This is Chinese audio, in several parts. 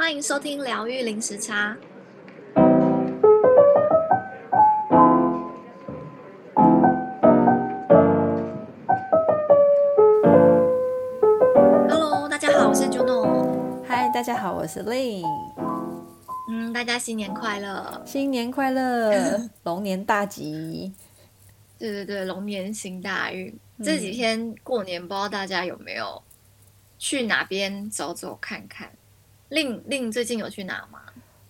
欢迎收听疗愈零时差。Hello，大家好，我是 Juno。Hi，大家好，我是 Lin。嗯，大家新年快乐！新年快乐，龙年大吉。对对对，龙年行大运。这几天过年，不知道大家有没有去哪边走走看看？令令最近有去哪吗？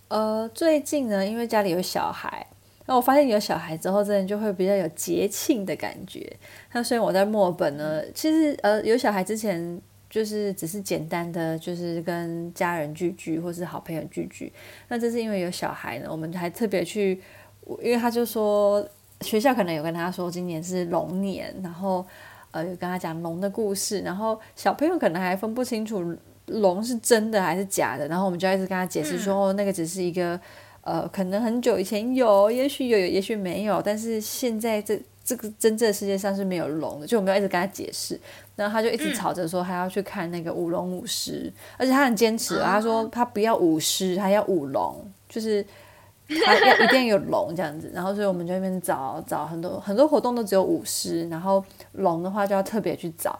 呃，最近呢，因为家里有小孩，那我发现有小孩之后，真的就会比较有节庆的感觉。那虽然我在墨尔本呢，其实呃有小孩之前，就是只是简单的就是跟家人聚聚，或是好朋友聚聚。那这是因为有小孩呢，我们还特别去，因为他就说。学校可能有跟他说今年是龙年，然后呃有跟他讲龙的故事，然后小朋友可能还分不清楚龙是真的还是假的，然后我们就一直跟他解释说，哦，那个只是一个呃可能很久以前有，也许有，也许没有，但是现在这这个真正的世界上是没有龙的，就我们要一直跟他解释，然后他就一直吵着说他要去看那个舞龙舞狮，而且他很坚持，他说他不要舞狮，他要舞龙，就是。他要一定要有龙这样子，然后所以我们就那边找找很多很多活动都只有舞狮，然后龙的话就要特别去找，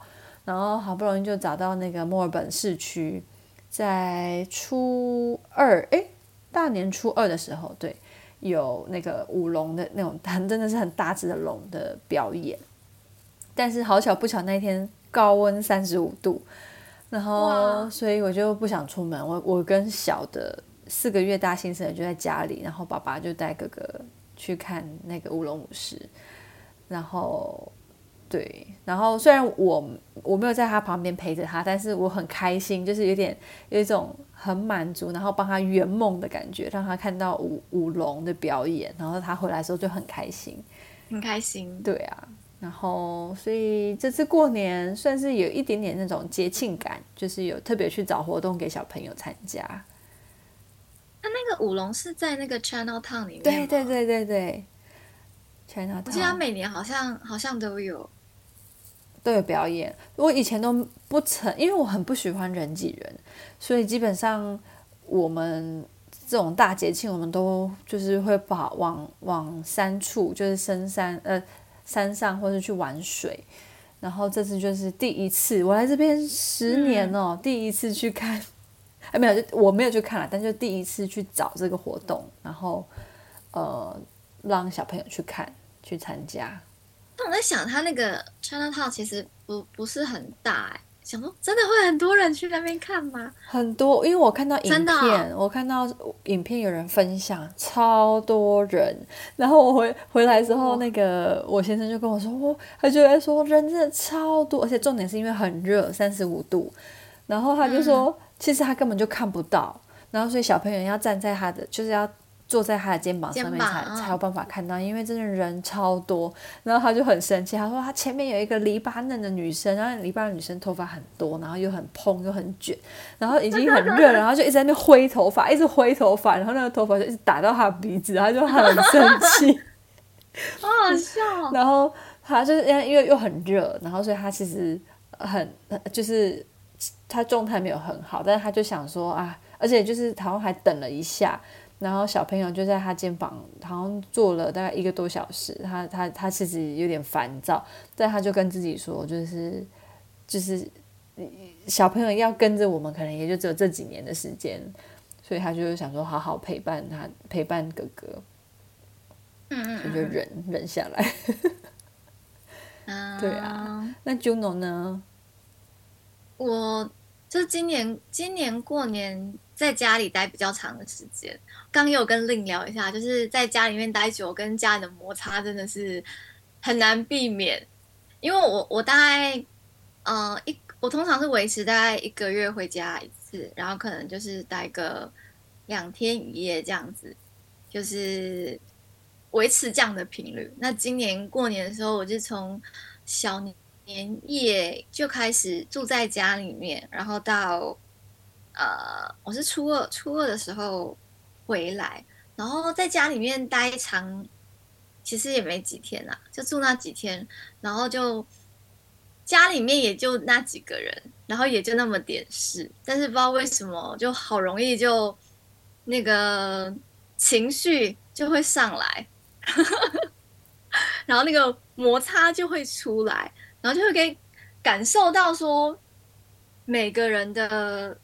然后好不容易就找到那个墨尔本市区，在初二哎大年初二的时候，对，有那个舞龙的那种很真的是很大只的龙的表演，但是好巧不巧那一天高温三十五度，然后所以我就不想出门，我我跟小的。四个月大新生就在家里，然后爸爸就带哥哥去看那个舞龙舞狮，然后对，然后虽然我我没有在他旁边陪着他，但是我很开心，就是有点有一种很满足，然后帮他圆梦的感觉，让他看到舞舞龙的表演，然后他回来的时候就很开心，很开心，对啊，然后所以这次过年算是有一点点那种节庆感，就是有特别去找活动给小朋友参加。他那个舞龙是在那个 Channel Town 里面，对对对对对，China Town。我记得他每年好像好像都有都有表演。我以前都不曾，因为我很不喜欢人挤人，所以基本上我们这种大节庆，我们都就是会跑往往山处，就是深山呃山上，或者去玩水。然后这次就是第一次，我来这边十年哦，嗯、第一次去看。哎，没有，就我没有去看了，但就第一次去找这个活动，然后呃，让小朋友去看，去参加。那我在想，他那个 China Town 其实不不是很大，哎，想说真的会很多人去那边看吗？很多，因为我看到影片，哦、我看到影片有人分享，超多人。然后我回回来之后，那个我先生就跟我说，哦、他就在说人真的超多，而且重点是因为很热，三十五度，然后他就说。嗯其实他根本就看不到，然后所以小朋友要站在他的，就是要坐在他的肩膀上面才才有办法看到，因为真的人超多。然后他就很生气，他说他前面有一个黎巴嫩的女生，然后黎巴嫩女生头发很多，然后又很蓬又很卷，然后已经很热，然后就一直在那挥头发，一直挥头发，然后那个头发就一直打到他的鼻子，他就很生气，好好笑。然后他就是因为因为又很热，然后所以他其实很就是。他状态没有很好，但是他就想说啊，而且就是好像还等了一下，然后小朋友就在他肩膀好像坐了大概一个多小时，他他他其实有点烦躁，但他就跟自己说，就是就是小朋友要跟着我们，可能也就只有这几年的时间，所以他就想说好好陪伴他，陪伴哥哥，嗯嗯，他就忍忍下来，对啊，那 Juno 呢？我就今年今年过年在家里待比较长的时间，刚有跟令聊一下，就是在家里面待久，跟家人的摩擦真的是很难避免。因为我我大概呃一我通常是维持大概一个月回家一次，然后可能就是待个两天一夜这样子，就是维持这样的频率。那今年过年的时候，我就从小。年夜就开始住在家里面，然后到呃，我是初二初二的时候回来，然后在家里面待长，其实也没几天啦，就住那几天，然后就家里面也就那几个人，然后也就那么点事，但是不知道为什么就好容易就那个情绪就会上来，然后那个摩擦就会出来，然后就会给感受到说每个人的，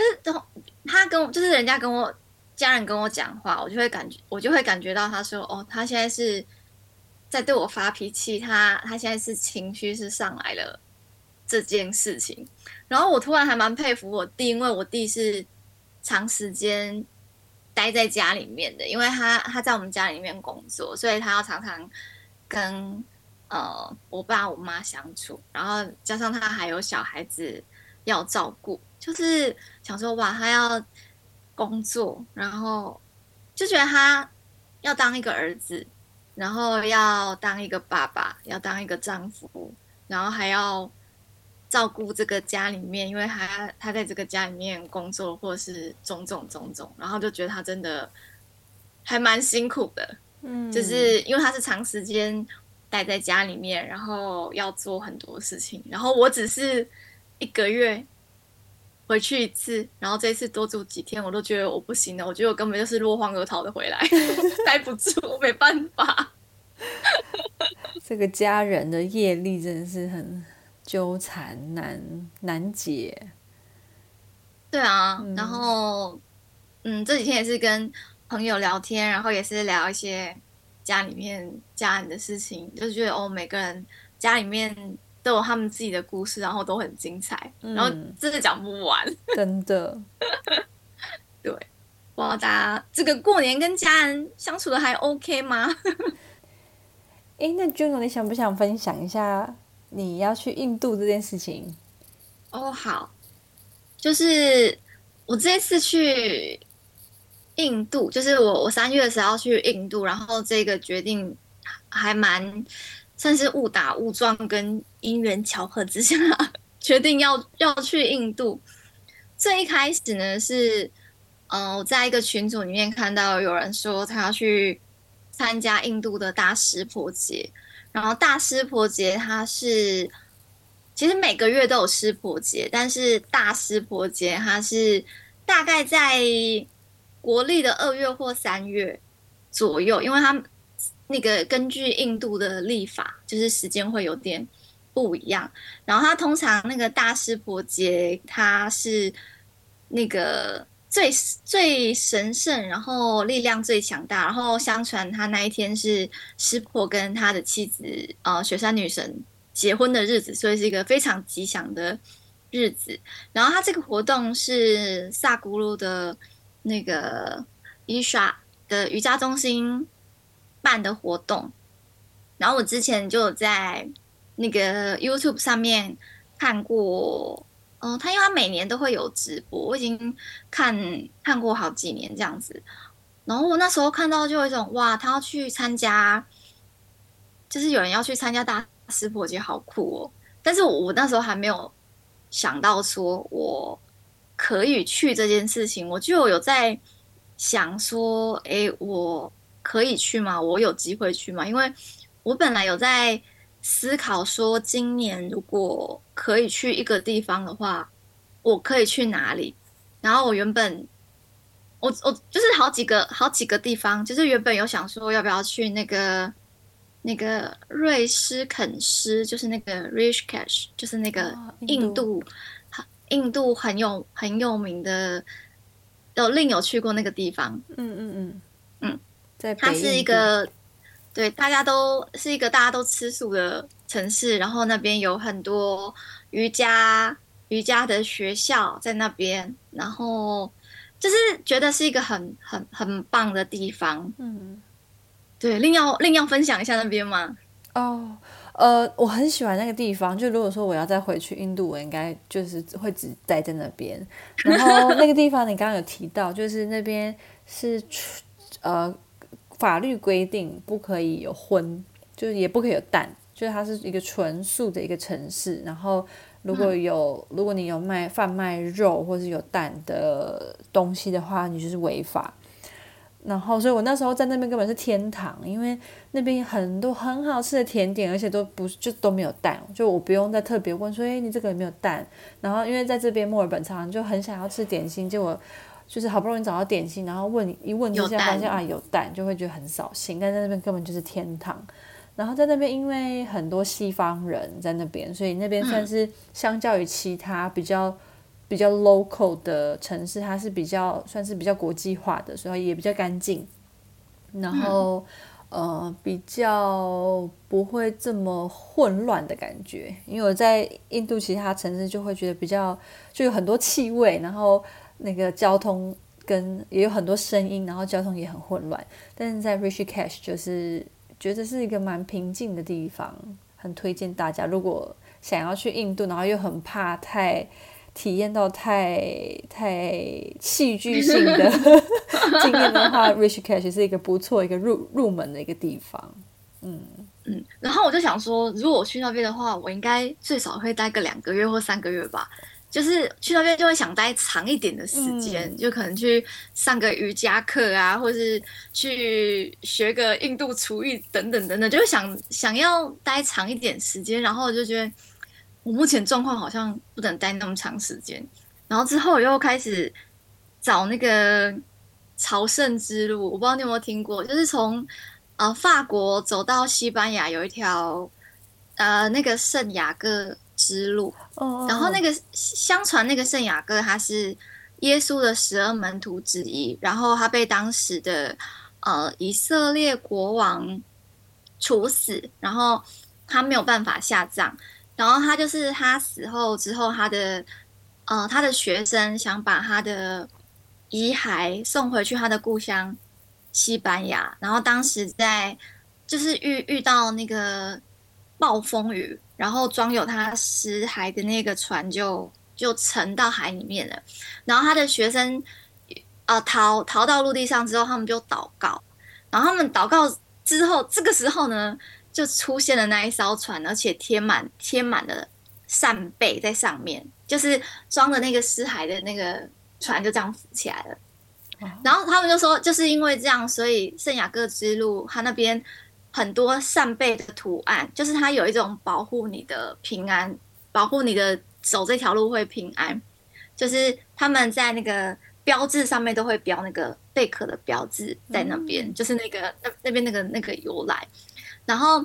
就是他跟我，就是人家跟我家人跟我讲话，我就会感觉我就会感觉到他说哦，他现在是。在对我发脾气，他他现在是情绪是上来了这件事情，然后我突然还蛮佩服我弟，因为我弟是长时间待在家里面的，因为他他在我们家里面工作，所以他要常常跟呃我爸我妈相处，然后加上他还有小孩子要照顾，就是想说哇，他要工作，然后就觉得他要当一个儿子。然后要当一个爸爸，要当一个丈夫，然后还要照顾这个家里面，因为他他在这个家里面工作，或是种种种种，然后就觉得他真的还蛮辛苦的，嗯，就是因为他是长时间待在家里面，然后要做很多事情，然后我只是一个月。回去一次，然后这一次多住几天，我都觉得我不行了。我觉得我根本就是落荒而逃的回来，待不住，我没办法。这个家人的业力真的是很纠缠难难解。对啊，嗯、然后嗯，这几天也是跟朋友聊天，然后也是聊一些家里面家人的事情，就是觉得哦，每个人家里面。都有他们自己的故事，然后都很精彩，嗯、然后真的讲不完，真的。对，不知道大家这个过年跟家人相处的还 OK 吗？哎，那 Juno，你想不想分享一下你要去印度这件事情？哦，好，就是我这次去印度，就是我我三月的时候要去印度，然后这个决定还蛮。算是误打误撞跟因缘巧合之下，决定要要去印度。最一开始呢是，嗯、我在一个群组里面看到有人说他要去参加印度的大湿婆节，然后大湿婆节它是其实每个月都有湿婆节，但是大湿婆节它是大概在国历的二月或三月左右，因为它。那个根据印度的历法，就是时间会有点不一样。然后它通常那个大师婆节，他是那个最最神圣，然后力量最强大。然后相传他那一天是湿婆跟他的妻子呃雪山女神结婚的日子，所以是一个非常吉祥的日子。然后他这个活动是萨古鲁的那个伊莎的瑜伽中心办的活动，然后我之前就在那个 YouTube 上面看过，嗯、他因为他每年都会有直播，我已经看看过好几年这样子。然后我那时候看到就有一种哇，他要去参加，就是有人要去参加大师婆节，好酷哦！但是我我那时候还没有想到说我可以去这件事情，我就有在想说，哎，我。可以去吗？我有机会去吗？因为我本来有在思考说，今年如果可以去一个地方的话，我可以去哪里？然后我原本，我我就是好几个好几个地方，就是原本有想说要不要去那个那个瑞斯肯斯，就是那个 Rishikesh，就是那个印度，印度很有很有名的，有另有去过那个地方。嗯嗯嗯嗯。嗯它是一个，对，大家都是一个大家都吃素的城市，然后那边有很多瑜伽瑜伽的学校在那边，然后就是觉得是一个很很很棒的地方。嗯，对，另要另要分享一下那边吗？哦，呃，我很喜欢那个地方。就如果说我要再回去印度，我应该就是会只待在那边。然后那个地方你刚刚有提到，就是那边是呃。法律规定不可以有荤，就是也不可以有蛋，就是它是一个纯素的一个城市。然后如果有，如果你有卖贩卖肉或是有蛋的东西的话，你就是违法。然后，所以我那时候在那边根本是天堂，因为那边很多很好吃的甜点，而且都不就都没有蛋，就我不用再特别问说，哎，你这个有没有蛋？然后，因为在这边墨尔本常常就很想要吃点心，结果就是好不容易找到点心，然后问一问之下发现啊有蛋，就会觉得很扫兴。但在那边根本就是天堂。然后在那边，因为很多西方人在那边，所以那边算是相较于其他比较。比较 local 的城市，它是比较算是比较国际化的，所以也比较干净，然后、嗯、呃比较不会这么混乱的感觉。因为我在印度其他城市就会觉得比较就有很多气味，然后那个交通跟也有很多声音，然后交通也很混乱。但是在 Rishikesh 就是觉得是一个蛮平静的地方，很推荐大家，如果想要去印度，然后又很怕太。体验到太太戏剧性的 经验的话，Rishikesh 是一个不错一个入入门的一个地方。嗯嗯，然后我就想说，如果我去那边的话，我应该最少会待个两个月或三个月吧。就是去那边就会想待长一点的时间，嗯、就可能去上个瑜伽课啊，或是去学个印度厨艺等等等等，就想想要待长一点时间，然后我就觉得。我目前状况好像不能待那么长时间，然后之后又开始找那个朝圣之路，我不知道你有没有听过，就是从呃法国走到西班牙有一条呃那个圣雅各之路，oh. 然后那个相传那个圣雅各他是耶稣的十二门徒之一，然后他被当时的呃以色列国王处死，然后他没有办法下葬。然后他就是他死后之后，他的呃，他的学生想把他的遗骸送回去他的故乡西班牙。然后当时在就是遇遇到那个暴风雨，然后装有他尸骸的那个船就就沉到海里面了。然后他的学生呃逃逃到陆地上之后，他们就祷告。然后他们祷告之后，这个时候呢，就出现了那一艘船，而且贴满贴满了扇贝在上面，就是装的那个尸骸的那个船就这样浮起来了。然后他们就说，就是因为这样，所以圣雅各之路他那边很多扇贝的图案，就是它有一种保护你的平安，保护你的走这条路会平安。就是他们在那个标志上面都会标那个贝壳的标志在那边，嗯、就是那个那那边那个那个由来。然后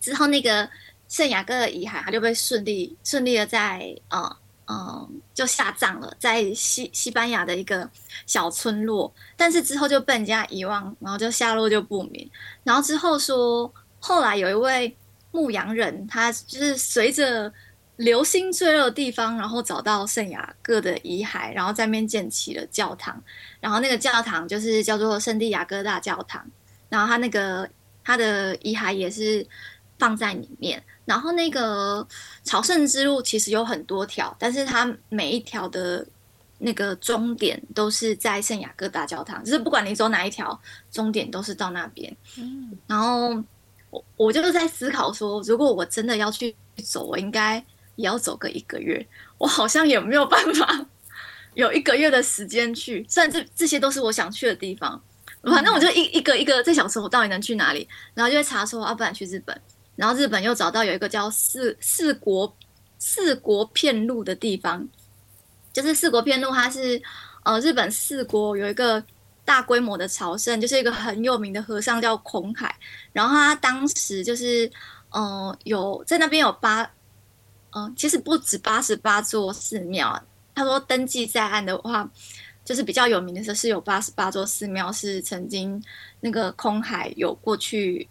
之后，那个圣雅各的遗骸，他就被顺利顺利的在呃嗯就下葬了，在西西班牙的一个小村落。但是之后就被人家遗忘，然后就下落就不明。然后之后说，后来有一位牧羊人，他就是随着流星坠落的地方，然后找到圣雅各的遗骸，然后在那边建起了教堂。然后那个教堂就是叫做圣地亚哥大教堂。然后他那个。他的遗骸也是放在里面，然后那个朝圣之路其实有很多条，但是它每一条的那个终点都是在圣雅各大教堂，就是不管你走哪一条，终点都是到那边。嗯，然后我我就是在思考说，如果我真的要去走，我应该也要走个一个月，我好像也没有办法 有一个月的时间去，虽然这这些都是我想去的地方。反正我就一一个一个在想说，我到底能去哪里？然后就会查说，啊，不然去日本。然后日本又找到有一个叫四四国四国片路的地方，就是四国片路，它是呃日本四国有一个大规模的朝圣，就是一个很有名的和尚叫空海。然后他当时就是呃有在那边有八，嗯、其实不止八十八座寺庙。他说登记在案的话。就是比较有名的是，是有八十八座寺庙，是曾经那个空海有过去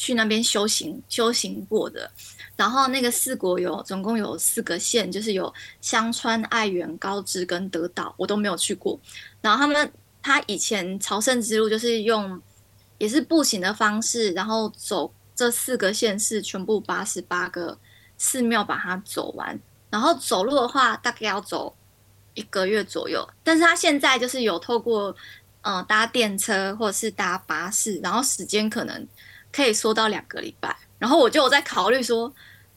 去那边修行修行过的。然后那个四国有总共有四个县，就是有香川、爱媛、高知跟德岛，我都没有去过。然后他们他以前朝圣之路就是用也是步行的方式，然后走这四个县市全部八十八个寺庙把它走完。然后走路的话，大概要走。一个月左右，但是他现在就是有透过，呃，搭电车或者是搭巴士，然后时间可能可以缩到两个礼拜。然后我就有在考虑说，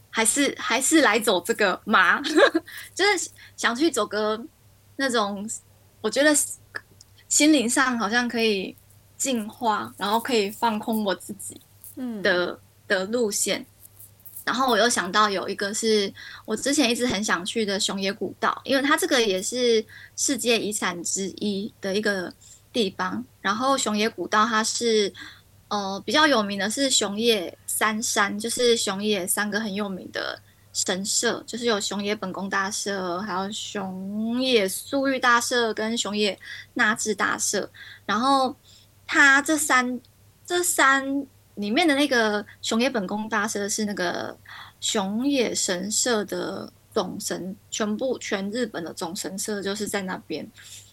还是还是来走这个嘛，就是想去走个那种，我觉得心灵上好像可以净化，然后可以放空我自己的、嗯、的路线。然后我又想到有一个是我之前一直很想去的熊野古道，因为它这个也是世界遗产之一的一个地方。然后熊野古道它是呃比较有名的是熊野三山，就是熊野三个很有名的神社，就是有熊野本宫大社，还有熊野素玉大社跟熊野那智大社。然后它这三这三。里面的那个熊野本宫大社是那个熊野神社的总神，全部全日本的总神社就是在那边。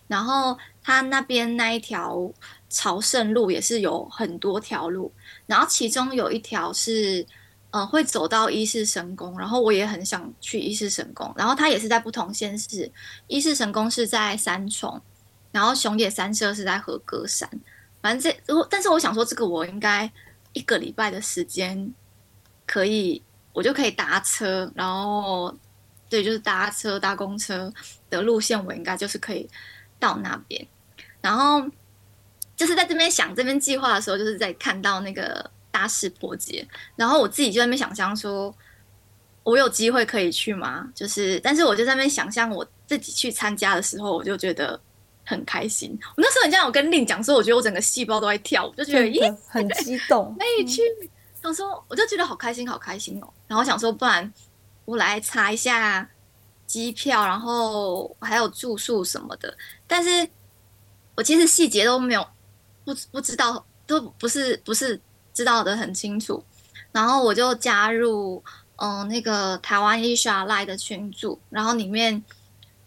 然后它那边那一条朝圣路也是有很多条路，然后其中有一条是呃会走到伊势神宫，然后我也很想去伊势神宫。然后它也是在不同县市，伊势神宫是在三重，然后熊野三社是在和歌山。反正这，但是我想说这个我应该。一个礼拜的时间，可以我就可以搭车，然后对，就是搭车搭公车的路线，我应该就是可以到那边。然后就是在这边想这边计划的时候，就是在看到那个大石坡节，然后我自己就在那边想象说，我有机会可以去吗？就是，但是我就在那边想象我自己去参加的时候，我就觉得。很开心，我那时候很像我跟令讲说，我觉得我整个细胞都在跳，我就觉得咦，很激动，可以去。他说，我就觉得好开心，好开心哦。然后想说，不然我来查一下机票，然后还有住宿什么的。但是我其实细节都没有不不知道，都不是不是知道的很清楚。然后我就加入嗯、那个台湾 Isha l i 的群组，然后里面。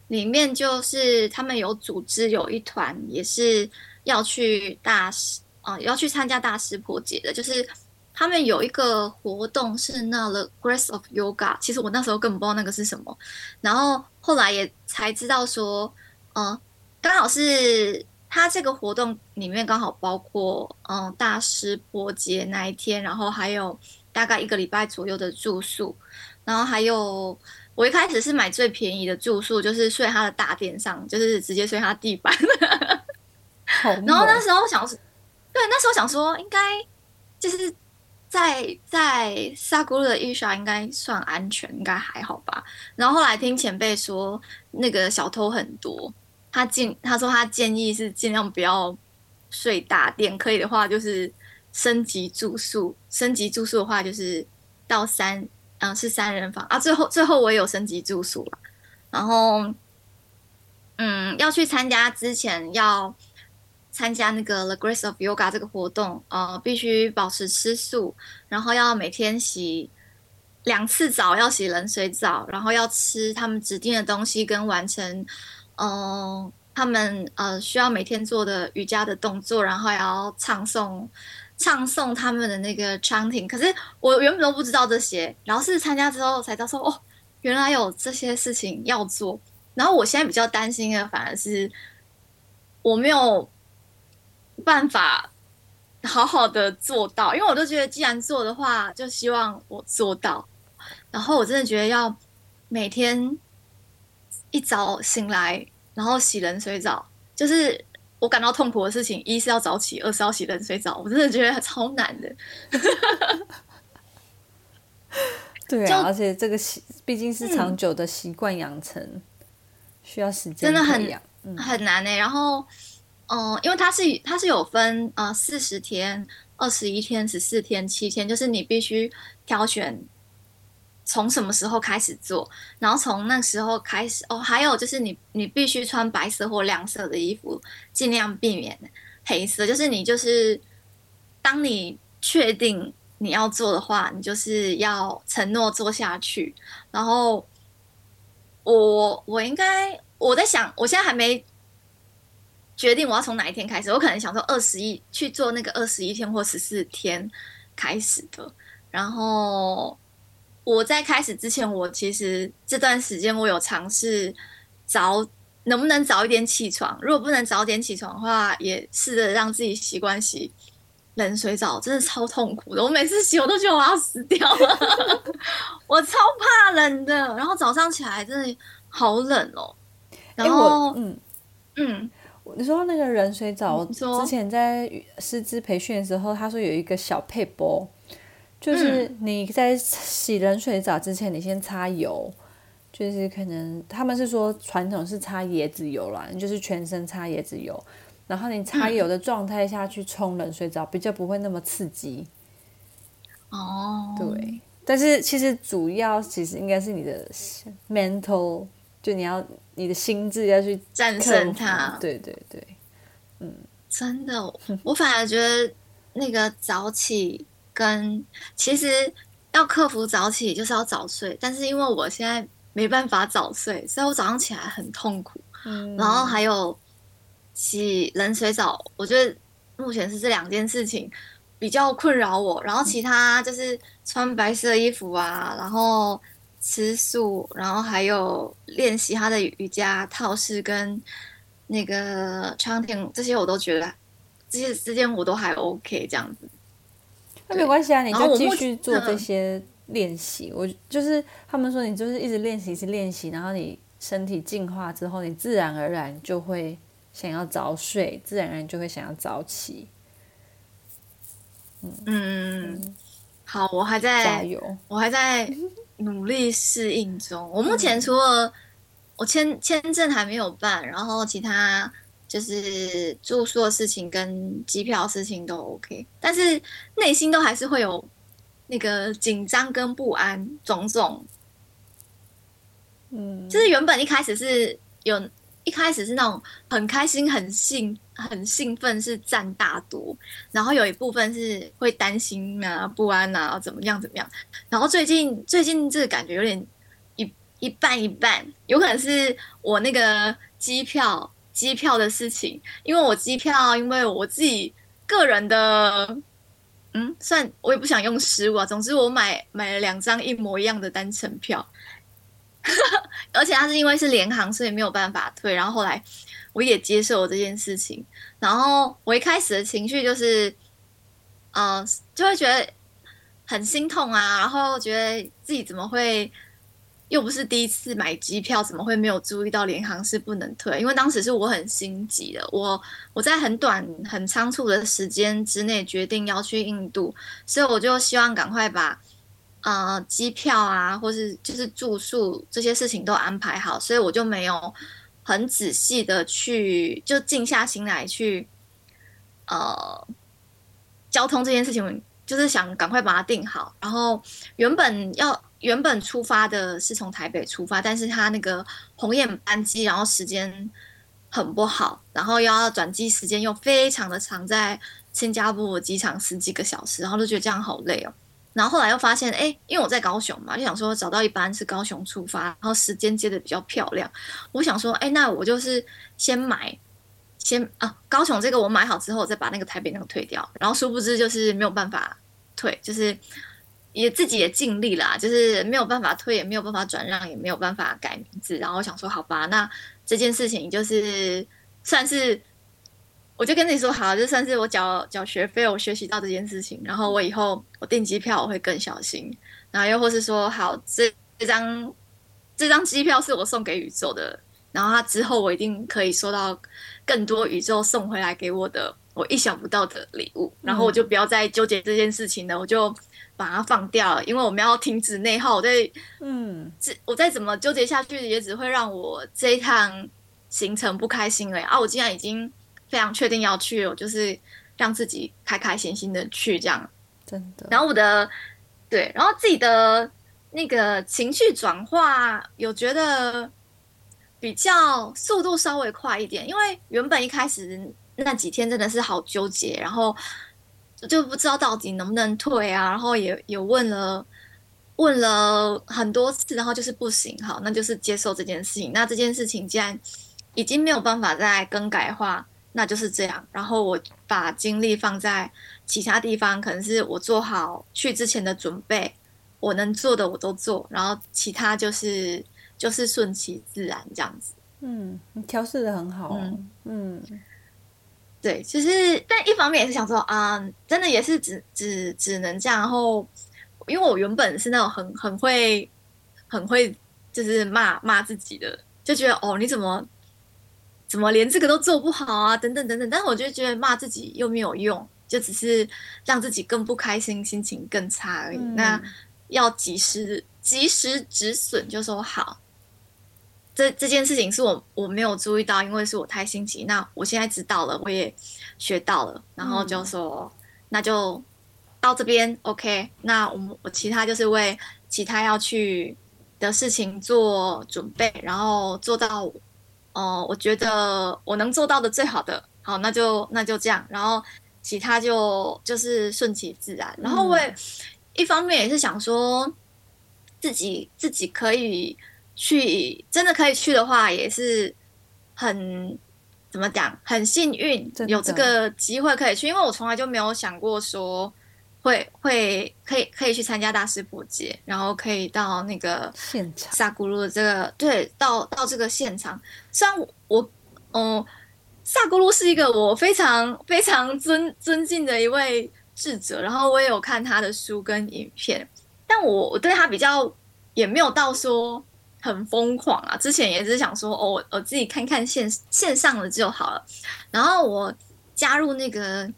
里面就是他们有组织有一团，也是要去大师啊、要去参加大师婆节的。就是他们有一个活动是那 The Grace of Yoga，其实我那时候根本不知道那个是什么，然后后来也才知道说，嗯、呃，刚好是他这个活动里面刚好包括嗯、呃、大师婆节那一天，然后还有大概一个礼拜左右的住宿，然后还有。我一开始是买最便宜的住宿，就是睡他的大殿上，就是直接睡他地板。然后那时候想，对，那时候想说，应该就是在在萨古鲁的伊莎应该算安全，应该还好吧。然后后来听前辈说，那个小偷很多，他建他说他建议是尽量不要睡大殿，可以的话就是升级住宿，升级住宿的话就是到三。嗯，是三人房啊。最后，最后我也有升级住宿了。然后，嗯，要去参加之前要参加那个 The Grace of Yoga 这个活动，呃，必须保持吃素，然后要每天洗两次澡，要洗冷水澡，然后要吃他们指定的东西，跟完成，呃，他们呃需要每天做的瑜伽的动作，然后还要唱诵。唱诵他们的那个 chanting，可是我原本都不知道这些，然后是参加之后才知道说，哦，原来有这些事情要做。然后我现在比较担心的，反而是我没有办法好好的做到，因为我都觉得，既然做的话，就希望我做到。然后我真的觉得要每天一早醒来，然后洗冷水澡，就是。我感到痛苦的事情，一是要早起，二是要洗冷水澡，我真的觉得超难的。对啊，而且这个习毕竟是长久的习惯养成，嗯、需要时间，真的很、嗯、很难呢、欸。然后，嗯、呃，因为它是它是有分呃四十天、二十一天、十四天、七天，就是你必须挑选。从什么时候开始做？然后从那时候开始哦，还有就是你你必须穿白色或亮色的衣服，尽量避免黑色。就是你就是当你确定你要做的话，你就是要承诺做下去。然后我我应该我在想，我现在还没决定我要从哪一天开始。我可能想说二十一去做那个二十一天或十四天开始的，然后。我在开始之前，我其实这段时间我有尝试早能不能早一点起床。如果不能早点起床的话，也试着让自己习惯洗冷水澡，真的超痛苦的。我每次洗，我都觉得我要死掉了。我超怕冷的，然后早上起来真的好冷哦。然后，欸、嗯嗯，你说那个冷水澡，之前在师资培训的时候，他说有一个小撇步，就是你在洗冷水澡之前，你先擦油，就是可能他们是说传统是擦椰子油啦，你就是全身擦椰子油，然后你擦油的状态下去冲冷水澡，比较不会那么刺激。哦，对，但是其实主要其实应该是你的 mental，就你要你的心智要去战胜它。对对对，嗯，真的，我反而觉得那个早起跟其实要克服早起就是要早睡，但是因为我现在没办法早睡，所以我早上起来很痛苦。嗯，然后还有洗冷水澡，我觉得目前是这两件事情。比较困扰我，然后其他就是穿白色衣服啊，然后吃素，然后还有练习他的瑜伽套式跟那个 chanting 这些，我都觉得这些之间我都还 OK 这样子。那没关系啊，你就继续做这些练习。我，我就是他们说你就是一直练习，一直练习，然后你身体进化之后，你自然而然就会想要早睡，自然而然就会想要早起。嗯，好，我还在加油，我还在努力适应中。我目前除了我签签证还没有办，然后其他就是住宿的事情跟机票的事情都 OK，但是内心都还是会有那个紧张跟不安种种。嗯，就是原本一开始是有，一开始是那种很开心、很兴。很兴奋是占大多，然后有一部分是会担心啊、不安啊，怎么样怎么样。然后最近最近这个感觉有点一一半一半，有可能是我那个机票机票的事情，因为我机票因为我自己个人的，嗯，算我也不想用失误啊。总之我买买了两张一模一样的单程票，而且它是因为是联航，所以没有办法退。然后后来。我也接受这件事情，然后我一开始的情绪就是，呃，就会觉得很心痛啊，然后觉得自己怎么会又不是第一次买机票，怎么会没有注意到联航是不能退？因为当时是我很心急的，我我在很短很仓促的时间之内决定要去印度，所以我就希望赶快把呃机票啊，或是就是住宿这些事情都安排好，所以我就没有。很仔细的去，就静下心来去，呃，交通这件事情，就是想赶快把它定好。然后原本要原本出发的是从台北出发，但是他那个红眼班机，然后时间很不好，然后又要转机时间又非常的长，在新加坡机场十几个小时，然后就觉得这样好累哦。然后后来又发现，哎，因为我在高雄嘛，就想说找到一班是高雄出发，然后时间接的比较漂亮。我想说，哎，那我就是先买，先啊，高雄这个我买好之后，再把那个台北那个退掉。然后殊不知就是没有办法退，就是也自己也尽力啦，就是没有办法退，也没有办法转让，也没有办法改名字。然后我想说，好吧，那这件事情就是算是。我就跟你说好，就算是我缴缴学费，我学习到这件事情，然后我以后我订机票我会更小心，然后又或是说好，这这张这张机票是我送给宇宙的，然后他之后我一定可以收到更多宇宙送回来给我的我意想不到的礼物，然后我就不要再纠结这件事情了，我就把它放掉了，因为我们要停止内耗，我再嗯，这我再怎么纠结下去，也只会让我这一趟行程不开心了啊！我既然已经。非常确定要去，我就是让自己开开心心的去这样，真的。然后我的对，然后自己的那个情绪转化有觉得比较速度稍微快一点，因为原本一开始那几天真的是好纠结，然后就不知道到底能不能退啊，然后也也问了问了很多次，然后就是不行，好，那就是接受这件事情。那这件事情既然已经没有办法再更改的话。那就是这样，然后我把精力放在其他地方，可能是我做好去之前的准备，我能做的我都做，然后其他就是就是顺其自然这样子。嗯，你调试的很好。嗯嗯，对，其实但一方面也是想说啊、嗯，真的也是只只只能这样。然后因为我原本是那种很很会很会就是骂骂自己的，就觉得哦，你怎么？怎么连这个都做不好啊？等等等等。但是我就觉得骂自己又没有用，就只是让自己更不开心，心情更差而已。嗯、那要及时及时止损，就说好。这这件事情是我我没有注意到，因为是我太心急。那我现在知道了，我也学到了，然后就说、嗯、那就到这边 OK。那我们我其他就是为其他要去的事情做准备，然后做到哦、呃，我觉得我能做到的最好的。好，那就那就这样，然后其他就就是顺其自然。然后我也、嗯、一方面也是想说自己自己可以。去真的可以去的话，也是很怎么讲，很幸运有这个机会可以去，因为我从来就没有想过说会会可以可以去参加大师伯节，然后可以到那个现场萨古鲁的这个对，到到这个现场。虽然我嗯，萨古鲁是一个我非常非常尊尊敬的一位智者，然后我也有看他的书跟影片，但我我对他比较也没有到说。很疯狂啊！之前也是想说，哦，我自己看看线线上的就好了。然后我加入那个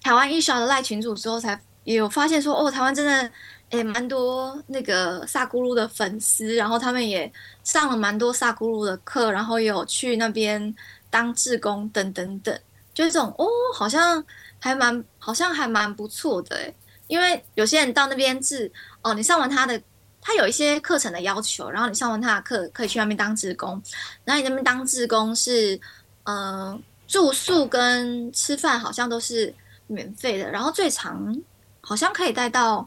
台湾艺术的赖群组之后，才也有发现说，哦，台湾真的诶蛮多那个萨古鲁的粉丝，然后他们也上了蛮多萨古鲁的课，然后有去那边当志工等等等，就这种哦，好像还蛮好像还蛮不错的诶，因为有些人到那边志哦，你上完他的。他有一些课程的要求，然后你上完他的课，可以去那边当志工。然后你那边当志工是，嗯、呃，住宿跟吃饭好像都是免费的，然后最长好像可以待到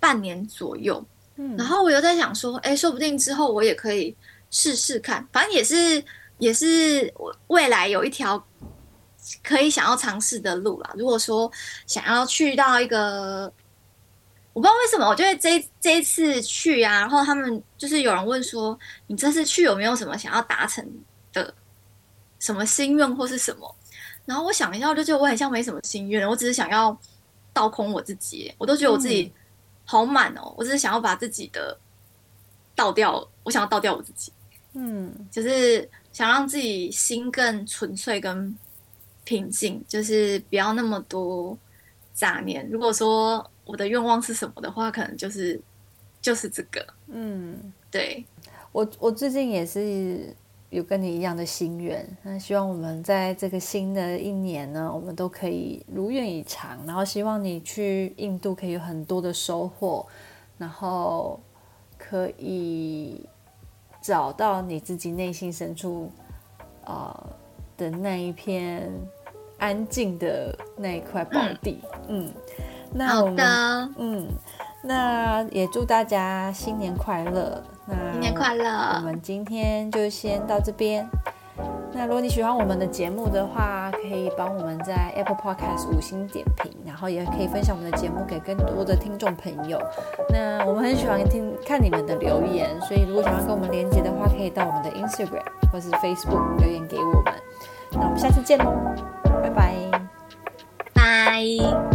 半年左右。嗯，然后我又在想说，哎，说不定之后我也可以试试看，反正也是也是未来有一条可以想要尝试的路啦。如果说想要去到一个。我不知道为什么，我觉得这这一次去啊，然后他们就是有人问说，你这次去有没有什么想要达成的什么心愿或是什么？然后我想一下，我就觉得我很像没什么心愿，我只是想要倒空我自己，我都觉得我自己好满哦，嗯、我只是想要把自己的倒掉，我想要倒掉我自己，嗯，就是想让自己心更纯粹跟平静，就是不要那么多杂念。如果说我的愿望是什么的话，可能就是就是这个。嗯，对，我我最近也是有跟你一样的心愿，那希望我们在这个新的一年呢，我们都可以如愿以偿。然后希望你去印度可以有很多的收获，然后可以找到你自己内心深处啊、呃、的那一片安静的那一块宝地。嗯。嗯好的，嗯，那也祝大家新年快乐。那新年快乐！我们今天就先到这边。那如果你喜欢我们的节目的话，可以帮我们在 Apple Podcast 五星点评，然后也可以分享我们的节目给更多的听众朋友。那我们很喜欢听看你们的留言，所以如果想要跟我们连接的话，可以到我们的 Instagram 或是 Facebook 留言给我们。那我们下次见喽，拜拜，拜。